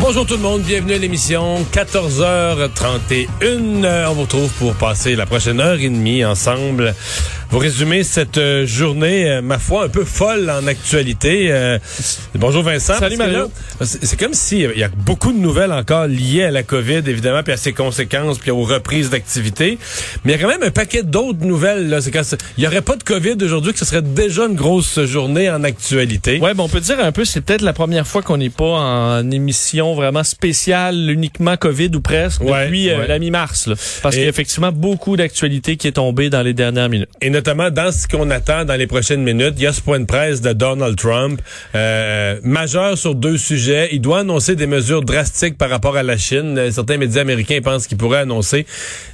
Bonjour tout le monde, bienvenue à l'émission 14h31. Euh, On vous retrouve pour passer la prochaine heure et demie ensemble. Vous résumer cette euh, journée, euh, ma foi, un peu folle en actualité. Euh, bonjour Vincent. Salut, Mario. C'est comme s'il y a beaucoup de nouvelles encore liées à la COVID, évidemment, puis à ses conséquences, puis aux reprises d'activité. Mais il y a quand même un paquet d'autres nouvelles. Là. Quand il n'y aurait pas de COVID aujourd'hui, que ce serait déjà une grosse journée en actualité. Ouais, bon, on peut dire un peu, c'est peut-être la première fois qu'on n'est pas en émission vraiment spéciale, uniquement COVID ou presque, Ouais, depuis euh, la mi-mars. Parce qu'il y a effectivement beaucoup d'actualités qui est tombée dans les dernières minutes. Et notamment dans ce qu'on attend dans les prochaines minutes, il y a ce point de presse de Donald Trump, euh, majeur sur deux sujets. Il doit annoncer des mesures drastiques par rapport à la Chine. Euh, Certains médias américains pensent qu'il pourrait annoncer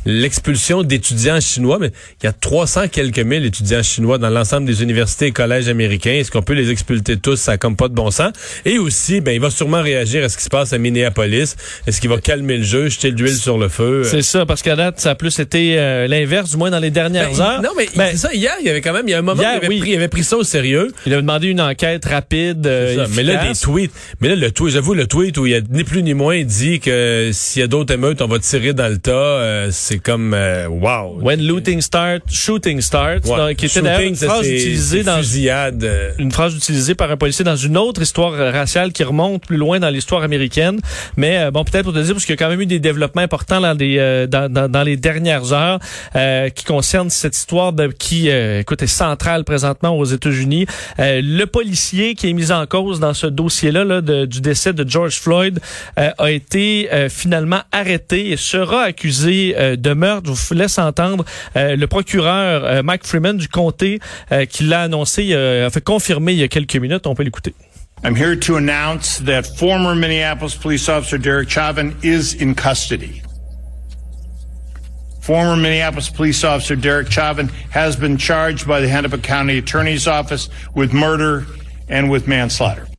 l'expulsion d'étudiants chinois, mais il y a 300 quelques mille étudiants chinois dans l'ensemble des universités et collèges américains. Est-ce qu'on peut les expulser tous? Ça a comme pas de bon sens. Et aussi, ben, il va sûrement réagir à ce qui se passe à Minneapolis. Est-ce qu'il va calmer le jeu, jeter de l'huile sur le feu? C'est ça, parce qu'à date, ça a plus été euh, l'inverse, du moins dans les dernières Ben, heures. Non, mais Ben, c'est ça, hier, il y avait quand même, il y a un moment, Hier, où il, avait oui. pris, il avait pris ça au sérieux. il a demandé une enquête rapide, euh, Ça, mais là, des tweets. Mais là, le tweet, j'avoue, le tweet où il y a ni plus ni moins, dit que s'il y a d'autres émeutes, on va tirer dans le tas. euh, c'est comme, euh, wow. When looting start, shooting start, Ouais. donc, qui était d'ailleurs une phrase utilisée dans fusillade. euh, une phrase utilisée par un policier dans une autre histoire euh, raciale qui remonte plus loin dans l'histoire américaine. Mais euh, bon, peut-être pour te dire, parce qu'il y a quand même eu des développements importants dans, des, euh, dans, dans, dans les dernières heures euh, qui concernent cette histoire de, qui, écoute, est centrale présentement aux États-Unis. Le policier qui est mis en cause dans ce dossier-là là, du décès de George Floyd a été finalement arrêté et sera accusé de meurtre. Je vous laisse entendre le procureur Mike Freeman du comté qui l'a annoncé, a fait confirmer il y a quelques minutes. On peut l'écouter. I'm here to announce that former Minneapolis police officer Derek Chauvin is in custody. Former Minneapolis police officer Derek Chauvin has been charged by the Hennepin County Attorney's Office with murder and with manslaughter.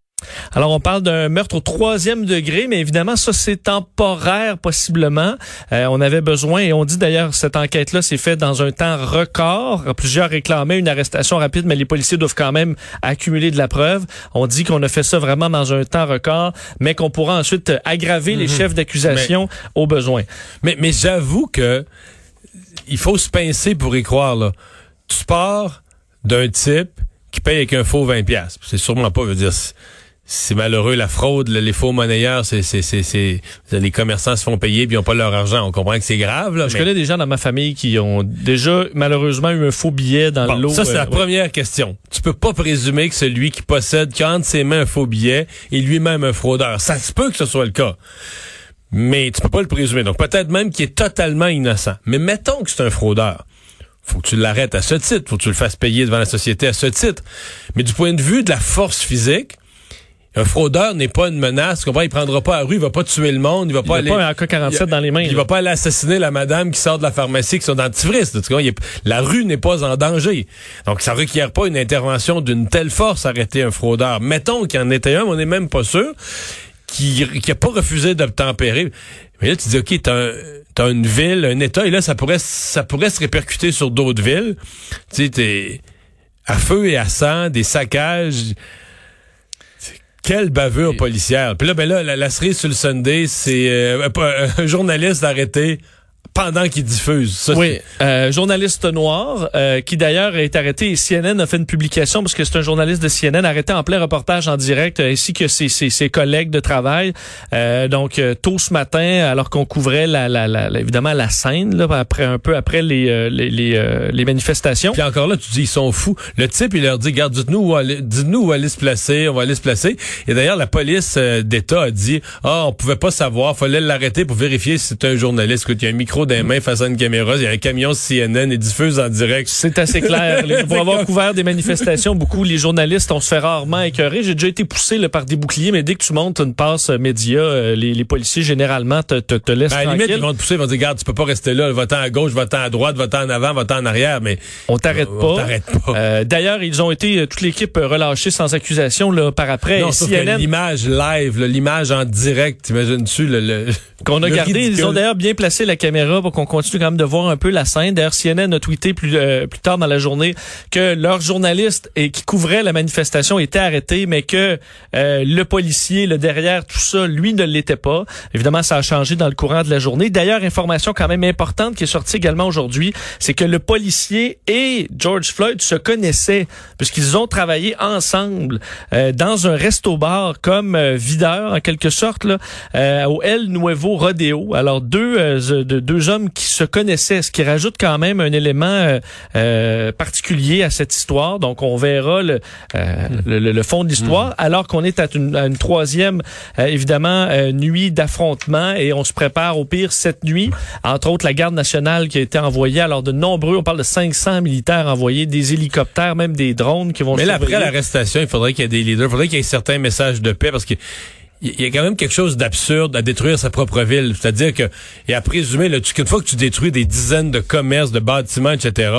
Alors, on parle d'un meurtre au troisième degré, mais évidemment, ça, c'est temporaire, possiblement. Euh, on avait besoin, et on dit d'ailleurs, cette enquête-là s'est faite dans un temps record. Plusieurs réclamaient une arrestation rapide, mais les policiers doivent quand même accumuler de la preuve. On dit qu'on a fait ça vraiment dans un temps record, mais qu'on pourra ensuite aggraver les chefs d'accusation au besoin. Mais, mais j'avoue que il faut se pincer pour y croire, là. Tu pars d'un type qui paye avec un faux 20 pièces. C'est sûrement pas, je veux dire, c'est- malheureux la fraude, les faux monnayeurs, c'est, c'est, c'est, c'est- les commerçants se font payer puis ils ont pas leur argent. On comprend que c'est grave, là. Je mais- connais des gens dans ma famille qui ont déjà, malheureusement, eu un faux billet dans Bon, l'eau. ça, c'est euh, la ouais. première question. Tu peux pas présumer que celui qui possède, qui a entre ses mains un faux billet, est lui-même un fraudeur. Ça se peut que ce soit le cas. Mais tu peux pas le présumer. Donc, peut-être même qu'il est totalement innocent. Mais mettons que c'est un fraudeur. Faut que tu l'arrêtes à ce titre. Faut que tu le fasses payer devant la société à ce titre. Mais du point de vue de la force physique, un fraudeur n'est pas une menace. Comprends? Il prendra pas la rue, il va pas tuer le monde, il va Il pas a aller... pas un AK-47 dans les mains. Il là. va pas aller assassiner la madame qui sort de la pharmacie qui sont dentifrice. Il la rue n'est pas en danger. Donc, ça requiert pas une intervention d'une telle force arrêter un fraudeur. Mettons qu'il y en était un, mais on n'est même pas sûr, qui, qui a pas refusé d'obtempérer. Mais là, tu dis, OK, t'as un- t'as une ville, un État, et là, ça pourrait, ça pourrait se répercuter sur d'autres villes. Tu sais, t'es à feu et à sang, des saccages. Quelle bavure policière. Puis là, ben là, la, la cerise sur le Sunday, c'est euh, un journaliste arrêté pendant qu'il diffuse. Ça, Oui, euh, journaliste noir euh, qui d'ailleurs est arrêté et CNN a fait une publication parce que c'est un journaliste de CNN arrêté en plein reportage en direct euh, ainsi que ses, ses, ses collègues de travail. Euh, donc euh, tôt ce matin alors qu'on couvrait la, la, la, évidemment la scène là après un peu après les euh, les les, euh, les manifestations. Puis encore là, tu dis, ils sont fous. Le type, il leur dit, garde, dites-nous où aller, dites-nous où aller se placer, on va aller se placer. Et d'ailleurs, la police d'État a dit, ah, on pouvait pas savoir, fallait l'arrêter pour vérifier si c'était un journaliste. Écoute, il y a un micro micro les mains face à une caméra. Il y a un camion CNN et diffuse en direct. C'est assez clair. Les- Pour avoir couvert des manifestations, beaucoup, les journalistes, on se fait rarement écœurer. J'ai déjà été poussé là, par des boucliers, mais dès que tu montes une passe média, euh, les, les policiers, généralement, te, te, te laissent Ben, à la limite, tranquille. ils vont te pousser, ils vont te dire, regarde, tu peux pas rester là, va-t'en à gauche, va-t'en à droite, va-t'en en avant, va-t'en en arrière, mais On t'arrête On pas. t'arrête pas. Euh, D'ailleurs, ils ont été, euh, toute l'équipe, relâchée sans accusation là, par après. non, CNN, l'image live, l'image en direct, t'imagines-tu le, le qu'on a le gardé, ridicule. ils ont d'ailleurs bien placé la caméra pour qu'on continue quand même de voir un peu la scène. D'ailleurs, CNN a tweeté plus, euh, plus tard dans la journée que leur journaliste et qui couvrait la manifestation était arrêté, mais que euh, le policier, le derrière, tout ça, lui ne l'était pas. Évidemment, ça a changé dans le courant de la journée. D'ailleurs, information quand même importante qui est sortie également aujourd'hui, c'est que le policier et George Floyd se connaissaient puisqu'ils ont travaillé ensemble euh, dans un resto-bar comme euh, videur en quelque sorte là, euh, au El Nuevo Rodeo. Alors deux euh, de- deux hommes qui se connaissaient, ce qui rajoute quand même un élément euh, euh, particulier à cette histoire. Donc on verra le euh, le, le- le fond de l'histoire alors qu'on est à une, à une troisième euh, évidemment euh, nuit d'affrontement et on se prépare au pire cette nuit. Entre autres la garde nationale qui a été envoyée alors de nombreux, on parle de 500 militaires envoyés, des hélicoptères, même des drones qui vont Mais là, après l'arrestation, il faudrait qu'il y ait des leaders, il faudrait qu'il y ait certains messages de paix parce que il y a quand même quelque chose d'absurde à détruire sa propre ville. C'est-à-dire que, et à présumer, là, tu, qu'une fois que tu détruis des dizaines de commerces, de bâtiments, etc.,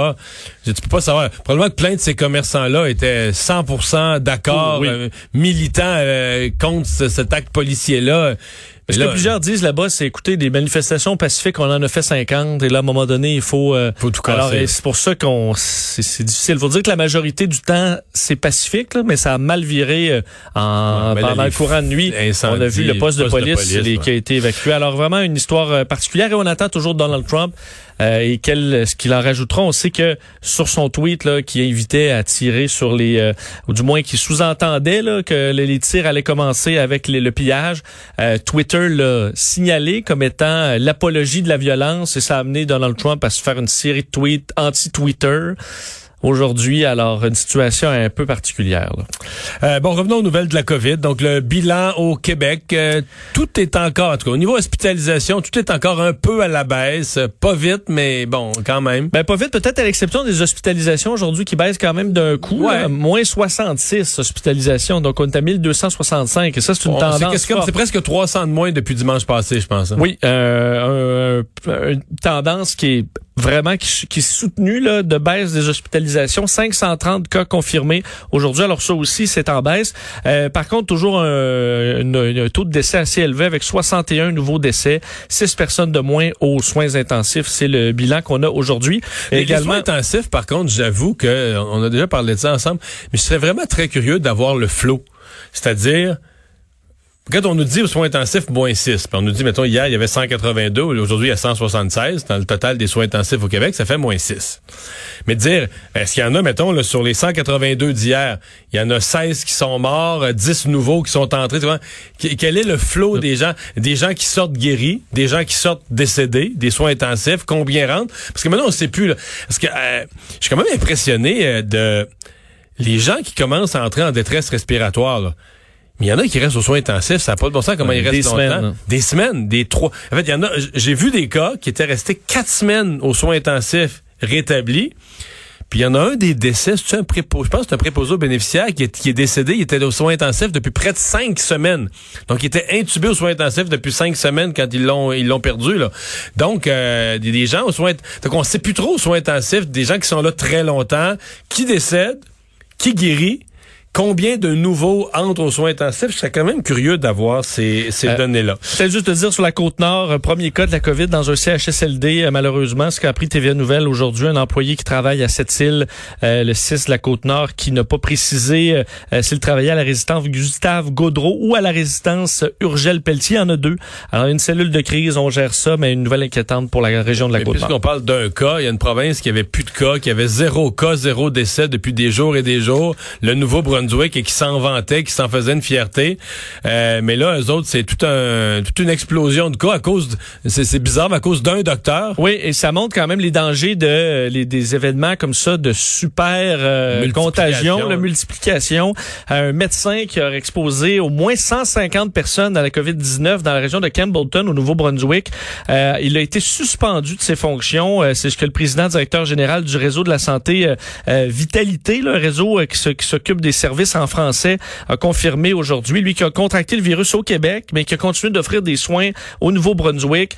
je- tu peux pas savoir. Probablement que plein de ces commerçants-là étaient 100% d'accord, Oui. euh, militants euh, contre ce- cet acte policier-là. Ce Mais que plusieurs disent là-bas, c'est écoutez, des manifestations pacifiques, on en a fait 50, et là, à un moment donné, il faut... euh, Faut tout. Alors, c'est pour ça qu'on... C'est difficile. faut dire que la majorité du temps, c'est pacifique, là, mais ça a mal viré euh, en, Ouais, là, pendant le courant de nuit. On a vu le poste de poste de police, police, les- ouais. qui a été évacué. Alors, vraiment, une histoire euh, particulière, et on attend toujours Donald Trump. Euh, et quel, ce qu'il en rajoutera, on sait que sur son tweet là, qui invitait à tirer sur les, euh, ou du moins qui sous-entendait que les, tirs allaient commencer avec le pillage, euh, Twitter l'a signalé comme étant euh, l'apologie de la violence et ça a amené Donald Trump à se faire une série de tweets anti-Twitter aujourd'hui. Alors une situation un peu particulière. là. Euh, bon, revenons aux nouvelles de la COVID. Donc, le bilan au Québec, euh, tout est encore, en tout cas, au niveau hospitalisation, tout est encore un peu à la baisse. Pas vite, mais bon, quand même. Ben pas vite, peut-être à l'exception des hospitalisations aujourd'hui qui baissent quand même d'un coup. Ouais. là. moins 66 hospitalisations, donc on est à 1265 et ça c'est une c'est tendance. c'est presque 300 de moins depuis dimanche passé, je pense. hein. Oui, euh, un- un- une tendance qui est vraiment qui, qui est soutenue là, de baisse des hospitalisations. 530 cas confirmés aujourd'hui. Alors ça aussi, c'est en baisse. Euh, par contre, toujours un, une- un taux de décès assez élevé avec 61 nouveaux décès, 6 personnes de moins aux soins intensifs. C'est le bilan qu'on a aujourd'hui. Également, Les soins intensifs, par contre, j'avoue que on a déjà parlé de ça ensemble, mais je serais vraiment très curieux d'avoir le flot. C'est-à-dire, quand on nous dit aux soins intensifs, moins 6, puis on nous dit, mettons, hier, il y avait 182, aujourd'hui, il y a 176 dans le total des soins intensifs au Québec, ça fait moins 6. Mais dire, est-ce qu'il y en a, mettons, là, sur les 182 d'hier, il y en a 16 qui sont morts, euh, 10 nouveaux qui sont entrés, tu vois, Qu- quel est le flot des gens, des gens qui sortent guéris, des gens qui sortent décédés, des soins intensifs, combien rentrent? Parce que maintenant, on sait plus, là, parce que euh, je suis quand même impressionné euh, de les gens qui commencent à entrer en détresse respiratoire, là. Mais il y en a qui restent aux soins intensifs, ça n'a pas de bon sens comment Ouais, ils restent des longtemps. semaines, là. Des semaines, des trois. En fait, il y en a. J'ai vu des cas qui étaient restés quatre semaines aux soins intensifs rétablis. Puis il y en a un des décès, c'est un préposé, je pense que c'est un préposé aux bénéficiaires qui est, qui est décédé, il était aux soins intensifs depuis près de cinq semaines. Donc il était intubé aux soins intensifs depuis cinq semaines quand ils l'ont ils l'ont perdu là. Donc euh, des, des gens aux soins donc on sait plus trop aux soins intensifs, des gens qui sont là très longtemps, qui décèdent, qui guérit. Combien de nouveaux entrent aux soins intensifs? Je serais quand même curieux d'avoir ces, ces Euh, données-là. Peut-être juste te dire sur la côte nord, euh, premier cas de la COVID dans un CHSLD, euh, malheureusement, ce qu'a appris TVA Nouvelle aujourd'hui, un employé qui travaille à cette île, euh, le 6 de la côte nord, qui n'a pas précisé euh, s'il travaillait à la résistance Gustave Gaudreau ou à la résistance Urgel Pelletier. Il y en a deux. Alors, une cellule de crise, on gère ça, mais une nouvelle inquiétante pour la région de la Mais côte nord. puisqu'on parle d'un cas, il y a une province qui avait plus de cas, qui avait zéro cas, zéro décès depuis des jours et des jours. Le Nouveau-Brunswick. Nouveau-Brunswick et qui s'en vantaient, qui s'en faisaient une fierté. Euh, mais là, eux autres, c'est tout un, toute une explosion de cas à cause, c'est bizarre, à cause d'un docteur. Oui, et ça montre quand même les dangers de les, des événements comme ça de super euh, contagion, de multiplication. Un médecin qui a exposé au moins 150 personnes à la COVID-19 dans la région de Campbellton au Nouveau-Brunswick. Euh, il a été suspendu de ses fonctions. C'est ce que le président directeur général du réseau de la santé Vitalité, le réseau qui s'occupe des services en français, a confirmé aujourd'hui. Lui qui a contracté le virus au Québec, mais qui a continué d'offrir des soins au Nouveau-Brunswick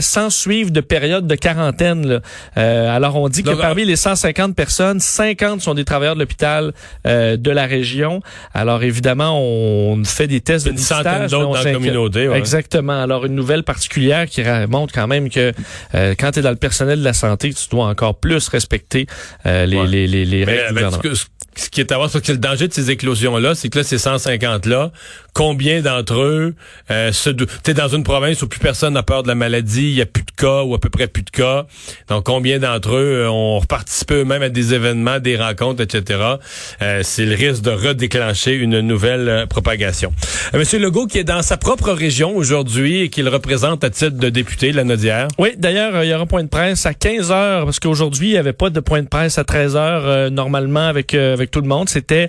sans suivre de période de quarantaine. alors on dit que parmi les 150 personnes, 50 sont des travailleurs de l'hôpital de la région. Alors évidemment, on fait des tests une de centaine d'autres dans la communauté. Ouais. Exactement. Alors une nouvelle particulière qui montre quand même que euh, quand tu es dans le personnel de la santé, tu dois encore plus respecter euh, les, ouais. les, les, les, règles mais, ben, ce qui est à voir, c'est que danger de ces éclosions-là, c'est que là, ces 150-là, combien d'entre eux, euh, t'es dans une province où plus personne n'a peur de la maladie, il y a plus de cas ou à peu près plus de cas. Donc, combien d'entre eux euh, ont participé eux-mêmes à des événements, des rencontres, etc. Euh, c'est le risque de redéclencher une nouvelle euh, propagation. Euh, Monsieur Legault, qui est dans sa propre région aujourd'hui et qu'il représente à titre de député, la Nodière. Oui, d'ailleurs, il y aura un point de presse à 15 heures, parce qu'aujourd'hui, il n'y avait pas de point de presse à 13 heures normalement avec avec tout le monde. C'était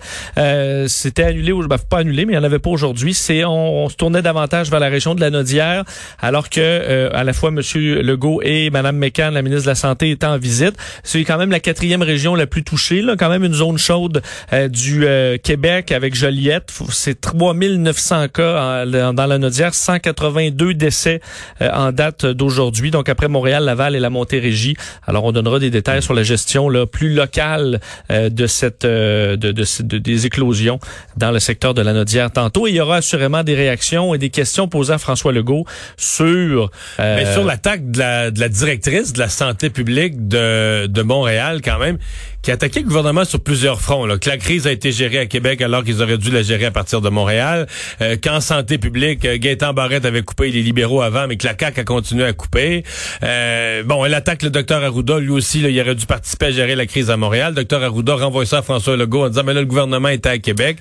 c'était annulé ou ben, pas annulé, mais il n'y en avait pas aujourd'hui. C'est on, on, se tournait davantage vers la région de la Nodière, alors que euh, à la fois Monsieur Legault et Madame McCann, la ministre de la Santé, étaient en visite. C'est quand même la quatrième région la plus touchée, là, quand même une zone chaude euh, du euh, Québec avec Joliette. C'est 3900 cas en, dans la Nodière, 182 décès euh, en date d'aujourd'hui. Donc après Montréal, Laval et la Montérégie. Alors on donnera des détails sur la gestion là, plus locale euh, de cette de, de, de, des éclosions dans le secteur de la Nodière tantôt. Il y aura assurément des réactions et des questions posées à François Legault sur... Euh, Mais sur l'attaque de la, de la directrice de la santé publique de, de Montréal quand même, qui a attaqué le gouvernement sur plusieurs fronts. Là. Que la crise a été gérée à Québec alors qu'ils auraient dû la gérer à partir de Montréal. Euh, Qu'en santé publique, euh, Gaétan Barrette avait coupé les libéraux avant, mais que la CAQ a continué à couper. Euh, bon, elle attaque le docteur Arruda. Lui aussi, là, il aurait dû participer à gérer la crise à Montréal. Docteur Arruda renvoie ça à François Legault en disant, mais là, le gouvernement était à Québec.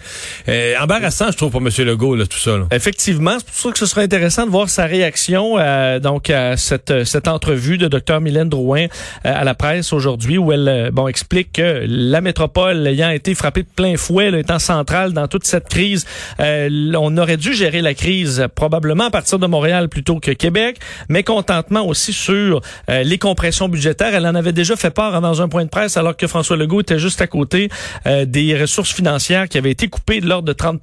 Euh, embarrassant, je trouve, pour M. Legault, là, tout ça. Là. Effectivement, c'est pour ça que ce serait intéressant de voir sa réaction euh, donc à cette, cette entrevue de docteur Mylène Drouin euh, à la presse aujourd'hui où elle bon explique que la métropole ayant été frappée de plein fouet, là, étant centrale dans toute cette crise, euh, on aurait dû gérer la crise probablement à partir de Montréal plutôt que Québec, mais contentement aussi sur euh, les compressions budgétaires. Elle en avait déjà fait part dans un point de presse alors que François Legault était juste à côté euh, des ressources financières qui avaient été coupées de l'ordre de 30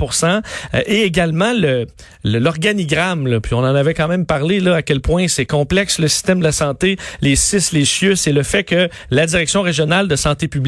et également le l'organigramme. Puis on en avait quand même parlé là à quel point c'est complexe le système de la santé, les CIS, les CIUS, c'est le fait que la direction régionale de santé publique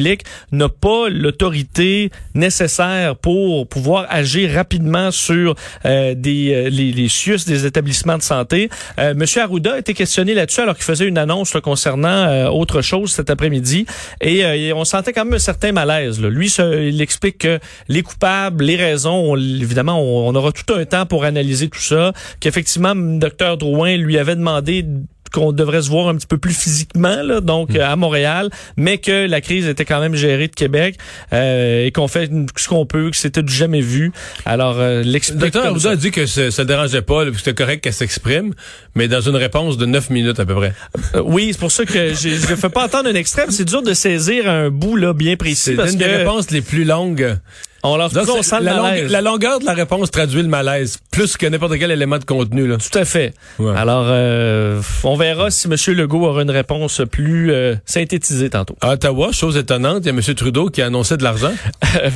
n'a pas l'autorité nécessaire pour pouvoir agir rapidement sur euh, des euh, les, les des établissements de santé. Euh, Monsieur Arruda a été questionné là-dessus alors qu'il faisait une annonce concernant autre chose cet après-midi et, on sentait quand même un certain malaise. Là. Lui, il explique que les coupables, les raisons, on, évidemment, on, on aura tout un temps pour analyser tout ça. Qu'effectivement, Dr Drouin lui avait demandé qu'on devrait se voir un petit peu plus physiquement, là, donc Hmm. euh, à Montréal, mais que la crise était quand même gérée de Québec euh, et qu'on fait ce qu'on peut, que c'était du jamais vu. Alors, euh, Le docteur ça. a dit que ça ne dérangeait pas, c'était correct qu'elle s'exprime, mais dans une réponse de 9 minutes à peu près. Euh, oui, c'est pour ça que je ne fais pas entendre un mais c'est dur de saisir un bout là bien précis C'est une que des réponses les plus longues. On leur Donc, on sent le la, longue- la longueur de la réponse traduit le malaise, plus que n'importe quel élément de contenu. Là. Tout à fait. Ouais. Alors, euh, on verra si M. Legault aura une réponse plus euh, synthétisée tantôt. À Ottawa, chose étonnante, il y a M. Trudeau qui a annoncé de l'argent.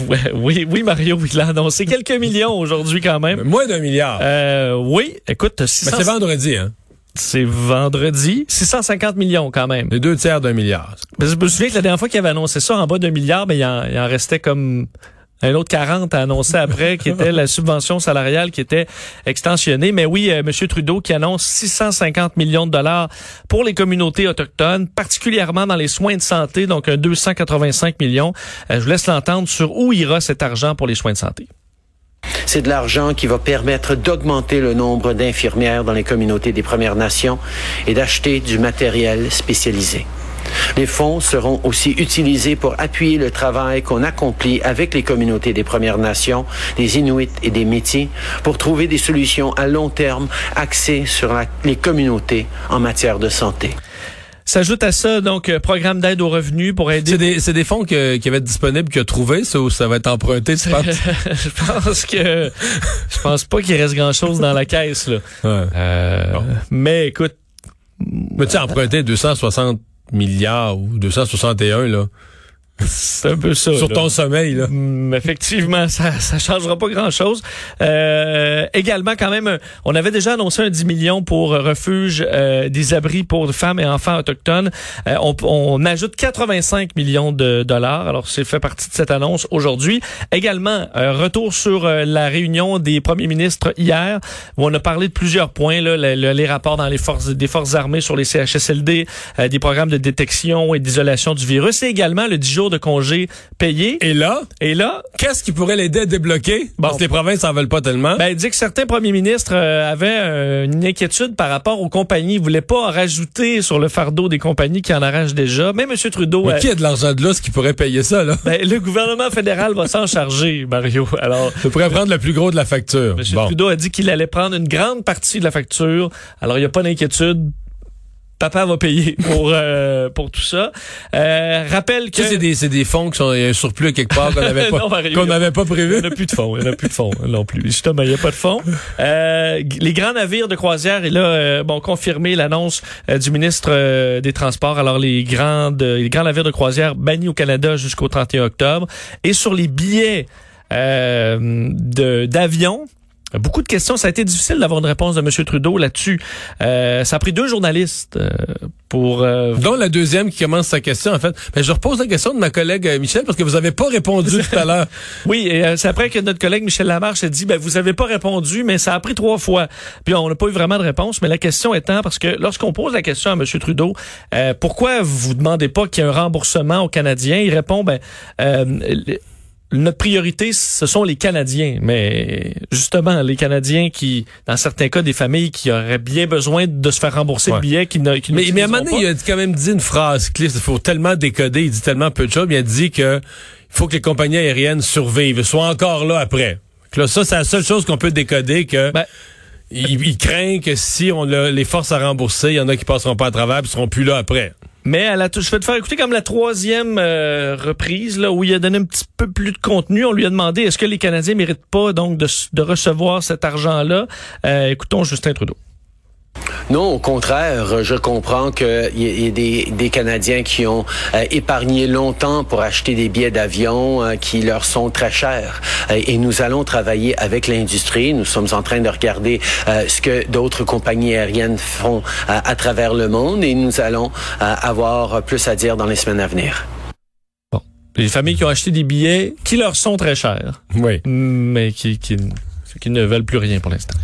Ouais, oui, oui, Mario, il a annoncé quelques millions aujourd'hui quand même. Moins d'un milliard. Euh, oui, écoute, Mais 600 c'est vendredi, hein? c'est vendredi, 650 millions quand même. Les deux tiers d'un milliard. Je me souviens que la dernière fois qu'il avait annoncé ça en bas d'un milliard, mais il en, il en restait comme un autre 40 à annoncer après, qui était la subvention salariale qui était extensionnée. Mais oui, euh, M. Trudeau qui annonce 650 millions de dollars pour les communautés autochtones, particulièrement dans les soins de santé, donc un 285 millions. Euh, je vous laisse l'entendre sur où ira cet argent pour les soins de santé. C'est de l'argent qui va permettre d'augmenter le nombre d'infirmières dans les communautés des Premières Nations et d'acheter du matériel spécialisé. Les fonds seront aussi utilisés pour appuyer le travail qu'on accomplit avec les communautés des Premières Nations, des Inuits et des Métis pour trouver des solutions à long terme axées sur la- les communautés en matière de santé. S'ajoute à ça, donc, euh, programme d'aide aux revenus pour aider C'est des, c'est des fonds que- qui avaient été disponibles, qu'il a trouvé, ça, ou ça va être emprunté, tu penses? je pense que je pense pas qu'il reste grand chose dans la caisse là. Ouais. Euh, Bon. Mais écoute, Mais tu sais, emprunter 260 milliards ou 261, là, c'est un peu ça. sur là. ton sommeil, là. Hum, effectivement, ça ça changera pas grand-chose. Euh, également, quand même, euh, on avait déjà annoncé un 10 millions pour euh, refuge euh, des abris pour femmes et enfants autochtones. Euh, on, on ajoute 85 millions de dollars. Alors, c'est fait partie de cette annonce aujourd'hui. Également, euh, retour sur euh, la réunion des premiers ministres hier, où on a parlé de plusieurs points, là, le- le- les rapports dans les forces des forces armées sur les CHSLD, euh, des programmes de détection et d'isolation du virus, et également le 10 jours de congé payé. Et là, Et là, qu'est-ce qui pourrait l'aider à débloquer? Bon. Parce que les provinces en veulent pas tellement. Ben, dit que certains premiers ministres euh, avaient euh, une inquiétude par rapport aux compagnies. Ils voulaient pas en rajouter sur le fardeau des compagnies qui en arrachent déjà. Même M. Trudeau, Mais euh, qui a de l'argent de là, ce qui pourrait payer ça, là? ben, le gouvernement fédéral va s'en charger, Mario. Alors, Ça pourrait prendre le plus gros de la facture. M. Bon. Trudeau a dit qu'il allait prendre une grande partie de la facture. Alors, il n'y a pas d'inquiétude. Papa va payer pour euh, pour tout ça. Euh, rappelle que c'est des, c'est des fonds qui sont il y a un surplus quelque part qu'on n'avait pas, qu'on n'avait pas prévu. Il n'y en a plus de fonds. Il n'y a plus de fonds non plus. Justement, il n'y a pas de fonds. Euh, les grands navires de croisière, et là, euh, bon, confirmé l'annonce euh, du ministre euh, des Transports. Alors, les, grandes, les grands navires de croisière bannis au Canada jusqu'au 31 octobre. Et sur les billets euh, de- d'avion, Beaucoup de questions. Ça a été difficile d'avoir une réponse de M. Trudeau là-dessus. Euh, ça a pris deux journalistes euh, pour... euh, Dont la deuxième qui commence sa question, en fait. Mais je repose la question de ma collègue euh, Michel parce que vous avez pas répondu tout à l'heure. Oui, et euh, c'est après que notre collègue Michel Lamarche a dit, ben, vous avez pas répondu, mais ça a pris trois fois. Puis on n'a pas eu vraiment de réponse, mais la question étant, parce que lorsqu'on pose la question à M. Trudeau, euh, pourquoi vous demandez pas qu'il y ait un remboursement aux Canadiens, il répond, ben, euh, notre priorité, ce sont les Canadiens. Mais justement, les Canadiens qui, dans certains cas, des familles qui auraient bien besoin de se faire rembourser Ouais. le billet, qui ne qui Mais, mais à un moment donné, il a quand même dit une phrase clé. Il faut tellement décoder. Il dit tellement peu de choses. Il a dit que il faut que les compagnies aériennes survivent, soient encore là après. Que là, ça, c'est la seule chose qu'on peut décoder que Ben- il, il craint que si on les forces à rembourser, il y en a qui passeront pas à travers et seront plus là après. Mais à la, je vais te faire écouter comme la troisième euh, reprise là où il a donné un petit peu plus de contenu. On lui a demandé est-ce que les Canadiens méritent pas donc de, de recevoir cet argent-là? Euh, écoutons Justin Trudeau. Non, au contraire, je comprends qu'il y, y a des, des Canadiens qui ont euh, épargné longtemps pour acheter des billets d'avion euh, qui leur sont très chers. Euh, et nous allons travailler avec l'industrie. Nous sommes en train de regarder euh, ce que d'autres compagnies aériennes font euh, à travers le monde et nous allons euh, avoir plus à dire dans les semaines à venir. Les familles qui ont acheté des billets qui leur sont très chers, Oui. mais qui, qui, qui ne veulent plus rien pour l'instant.